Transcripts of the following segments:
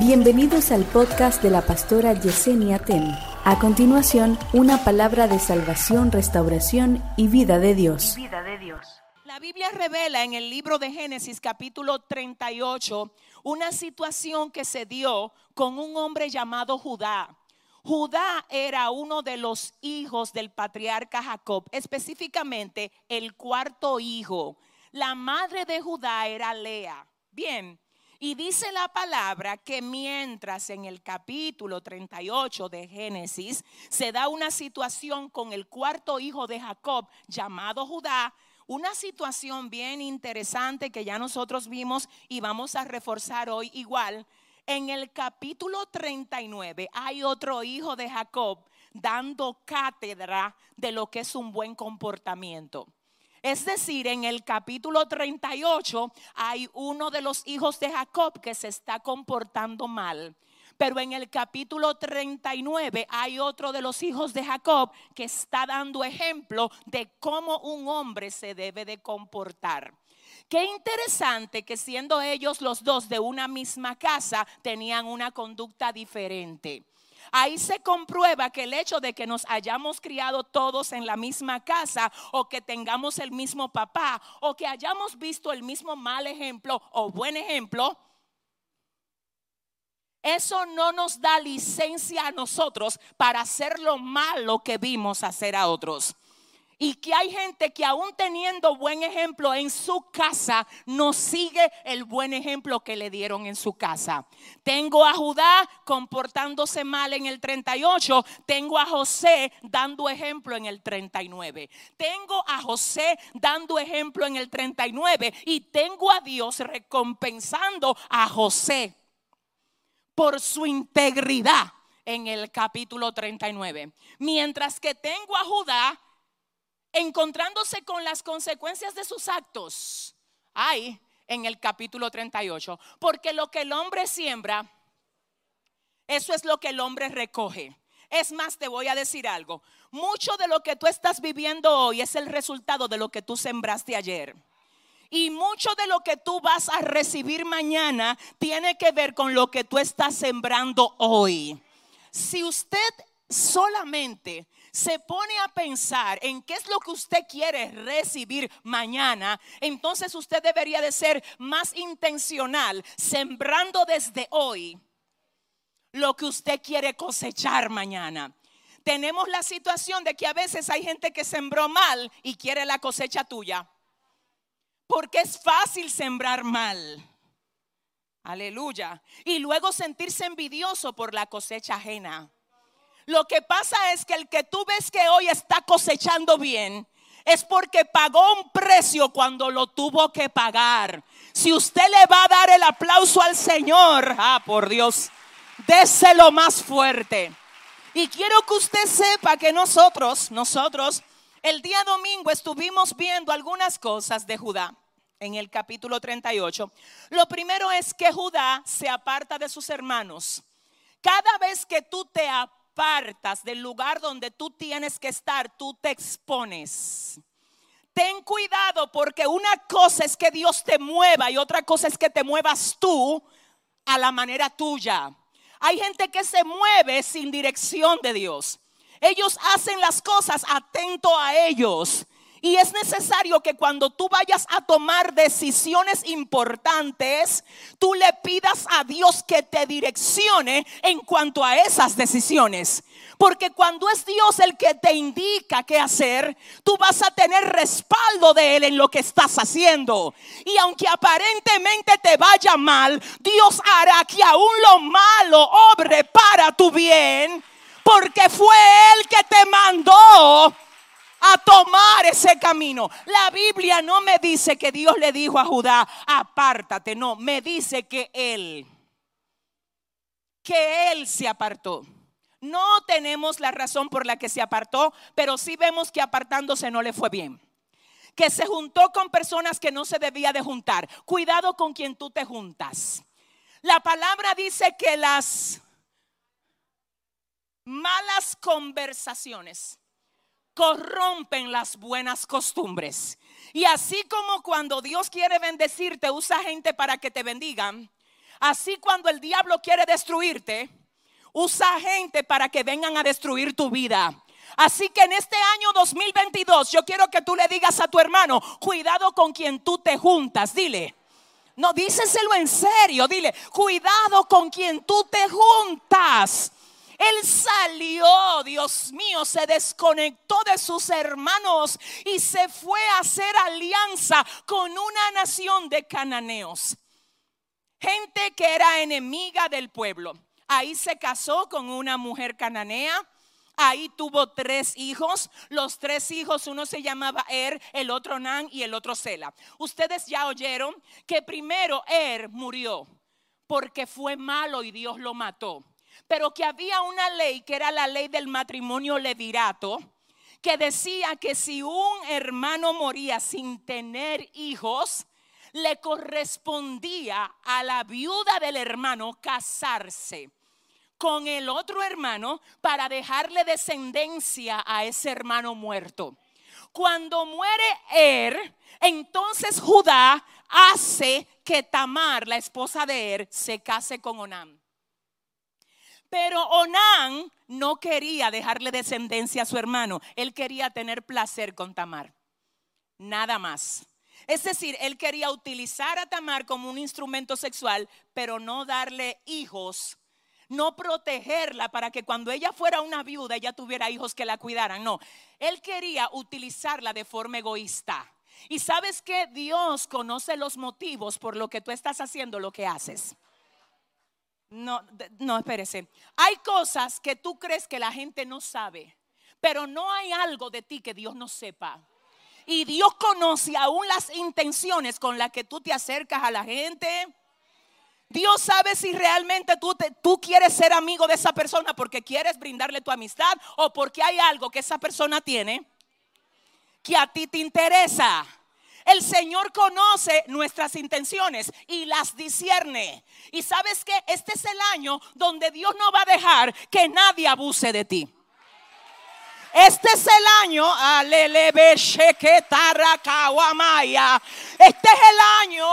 Bienvenidos al podcast de la pastora Yesenia Ten. A continuación, una palabra de salvación, restauración y vida de Dios. La Biblia revela en el libro de Génesis capítulo 38 una situación que se dio con un hombre llamado Judá. Judá era uno de los hijos del patriarca Jacob, específicamente el cuarto hijo. La madre de Judá era Lea. Bien, y dice la palabra que mientras en el capítulo 38 de Génesis se da una situación con el cuarto hijo de Jacob llamado Judá, una situación bien interesante que ya nosotros vimos y vamos a reforzar hoy igual. En el capítulo 39 hay otro hijo de Jacob dando cátedra de lo que es un buen comportamiento. Es decir, en el capítulo 38 hay uno de los hijos de Jacob que se está comportando mal. Pero en el capítulo 39 hay otro de los hijos de Jacob que está dando ejemplo de cómo un hombre se debe de comportar. Qué interesante que siendo ellos los dos de una misma casa tenían una conducta diferente. Ahí se comprueba que el hecho de que nos hayamos criado todos en la misma casa o que tengamos el mismo papá o que hayamos visto el mismo mal ejemplo o buen ejemplo, eso no nos da licencia a nosotros para hacer lo malo que vimos hacer a otros. Y que hay gente que aún teniendo buen ejemplo en su casa, no sigue el buen ejemplo que le dieron en su casa. Tengo a Judá comportándose mal en el 38. Tengo a José dando ejemplo en el 39. Tengo a José dando ejemplo en el 39. Y tengo a Dios recompensando a José por su integridad en el capítulo 39. Mientras que tengo a Judá encontrándose con las consecuencias de sus actos. Hay en el capítulo 38. Porque lo que el hombre siembra, eso es lo que el hombre recoge. Es más, te voy a decir algo. Mucho de lo que tú estás viviendo hoy es el resultado de lo que tú sembraste ayer. Y mucho de lo que tú vas a recibir mañana tiene que ver con lo que tú estás sembrando hoy. Si usted solamente se pone a pensar en qué es lo que usted quiere recibir mañana, entonces usted debería de ser más intencional, sembrando desde hoy lo que usted quiere cosechar mañana. Tenemos la situación de que a veces hay gente que sembró mal y quiere la cosecha tuya. Porque es fácil sembrar mal. Aleluya. Y luego sentirse envidioso por la cosecha ajena. Lo que pasa es que el que tú ves que hoy está cosechando bien, es porque pagó un precio cuando lo tuvo que pagar. Si usted le va a dar el aplauso al Señor, ah, por Dios, déselo más fuerte. Y quiero que usted sepa que nosotros, nosotros, el día domingo estuvimos viendo algunas cosas de Judá en el capítulo 38. Lo primero es que Judá se aparta de sus hermanos. Cada vez que tú te apartas, del lugar donde tú tienes que estar, tú te expones. Ten cuidado porque una cosa es que Dios te mueva y otra cosa es que te muevas tú a la manera tuya. Hay gente que se mueve sin dirección de Dios. Ellos hacen las cosas atento a ellos. Y es necesario que cuando tú vayas a tomar decisiones importantes, tú le pidas a Dios que te direccione en cuanto a esas decisiones. Porque cuando es Dios el que te indica qué hacer, tú vas a tener respaldo de Él en lo que estás haciendo. Y aunque aparentemente te vaya mal, Dios hará que aún lo malo obre para tu bien. Porque fue Él que te mandó a tomar ese camino. La Biblia no me dice que Dios le dijo a Judá, apártate, no, me dice que él, que él se apartó. No tenemos la razón por la que se apartó, pero sí vemos que apartándose no le fue bien. Que se juntó con personas que no se debía de juntar. Cuidado con quien tú te juntas. La palabra dice que las malas conversaciones corrompen las buenas costumbres. Y así como cuando Dios quiere bendecirte, usa gente para que te bendigan. Así cuando el diablo quiere destruirte, usa gente para que vengan a destruir tu vida. Así que en este año 2022 yo quiero que tú le digas a tu hermano, cuidado con quien tú te juntas, dile. No, díseselo en serio, dile, cuidado con quien tú te juntas. Él salió, Dios mío, se desconectó de sus hermanos y se fue a hacer alianza con una nación de cananeos. Gente que era enemiga del pueblo. Ahí se casó con una mujer cananea Ahí tuvo tres hijos. Los tres hijos, uno se llamaba Er, el otro Nan y el otro Sela. Ustedes ya oyeron que primero Er murió porque fue malo y Dios lo mató. Pero que había una ley que era la ley del matrimonio levirato que decía que si un hermano moría sin tener hijos, le correspondía a la viuda del hermano casarse con el otro hermano para dejarle descendencia a ese hermano muerto. Cuando muere Er, entonces Judá hace que Tamar, la esposa de Er, se case con Onán. Pero Onán no quería dejarle descendencia a su hermano, él quería tener placer con Tamar. Nada más. Es decir, él quería utilizar a Tamar como un instrumento sexual, pero no darle hijos no protegerla para que cuando ella fuera una viuda ella tuviera hijos que la cuidaran. No, él quería utilizarla de forma egoísta. Y sabes que Dios conoce los motivos por lo que tú estás haciendo lo que haces. No, no, espérese. Hay cosas que tú crees que la gente no sabe, pero no hay algo de ti que Dios no sepa. Y Dios conoce aún las intenciones con las que tú te acercas a la gente Dios sabe si realmente tú, tú quieres ser amigo de esa persona porque quieres brindarle tu amistad o porque hay algo que esa persona tiene que a ti te interesa. El Señor conoce nuestras intenciones y las discierne. Y sabes que este es el año donde Dios no va a dejar que nadie abuse de ti. Este es el año, este es el año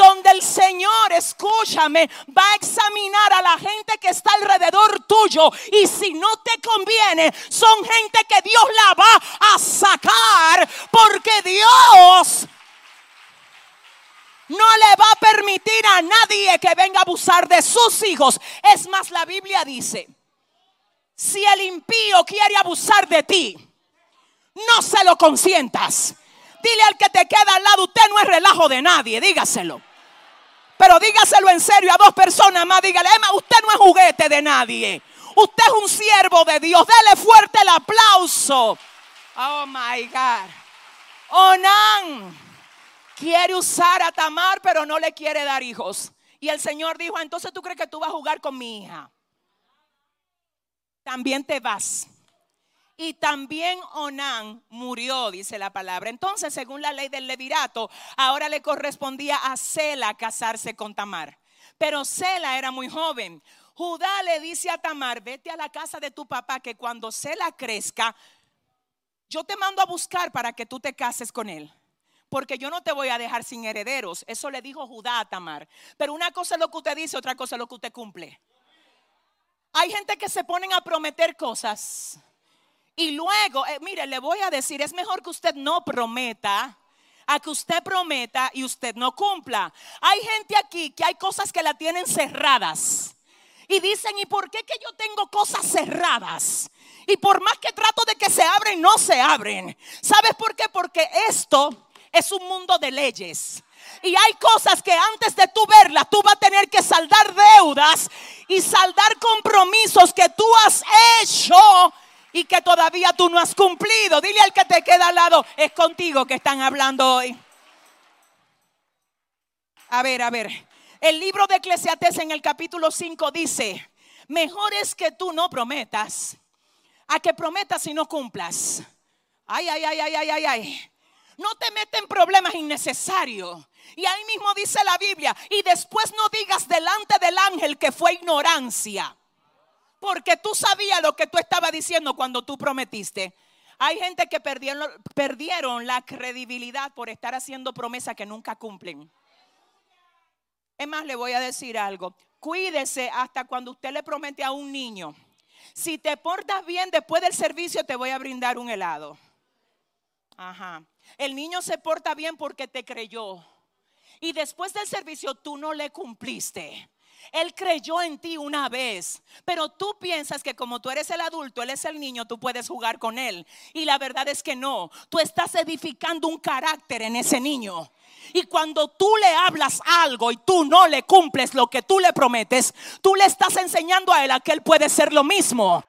donde el Señor, escúchame, va a examinar a la gente que está alrededor tuyo. Y si no te conviene, son gente que Dios la va a sacar porque Dios no le va a permitir a nadie que venga a abusar de sus hijos. Es más, la Biblia dice, si el impío quiere abusar de ti, no se lo consientas. Dile al que te queda al lado, usted no es relajo de nadie, dígaselo. Pero dígaselo en serio a dos personas más. Dígale, Emma, usted no es juguete de nadie. Usted es un siervo de Dios. Dele fuerte el aplauso. Oh my God. Onan quiere usar a Tamar, pero no le quiere dar hijos. Y el Señor dijo: Entonces tú crees que tú vas a jugar con mi hija. También te vas. Y también Onán murió, dice la palabra. Entonces, según la ley del levirato, ahora le correspondía a Sela casarse con Tamar. Pero Sela era muy joven. Judá le dice a Tamar, vete a la casa de tu papá, que cuando Sela crezca, yo te mando a buscar para que tú te cases con él. Porque yo no te voy a dejar sin herederos. Eso le dijo Judá a Tamar. Pero una cosa es lo que usted dice, otra cosa es lo que usted cumple. Hay gente que se ponen a prometer cosas y luego, eh, mire, le voy a decir, es mejor que usted no prometa a que usted prometa y usted no cumpla. Hay gente aquí que hay cosas que la tienen cerradas. Y dicen, ¿y por qué que yo tengo cosas cerradas? Y por más que trato de que se abren, no se abren. ¿Sabes por qué? Porque esto es un mundo de leyes. Y hay cosas que antes de tú verlas, tú vas a tener que saldar deudas y saldar compromisos que tú has hecho y que todavía tú no has cumplido. Dile al que te queda al lado, es contigo que están hablando hoy. A ver, a ver. El libro de Eclesiastes en el capítulo 5 dice, mejor es que tú no prometas a que prometas y no cumplas. Ay, ay, ay, ay, ay, ay, ay. No te meten problemas innecesarios. Y ahí mismo dice la Biblia, y después no digas delante del ángel que fue ignorancia porque tú sabías lo que tú estabas diciendo cuando tú prometiste. Hay gente que perdieron, perdieron la credibilidad por estar haciendo promesas que nunca cumplen. Es más, le voy a decir algo. Cuídese hasta cuando usted le promete a un niño. Si te portas bien después del servicio, te voy a brindar un helado. Ajá. El niño se porta bien porque te creyó. Y después del servicio tú no le cumpliste. Él creyó en ti una vez, pero tú piensas que como tú eres el adulto, él es el niño, tú puedes jugar con él. Y la verdad es que no, tú estás edificando un carácter en ese niño. Y cuando tú le hablas algo y tú no le cumples lo que tú le prometes, tú le estás enseñando a él a que él puede ser lo mismo.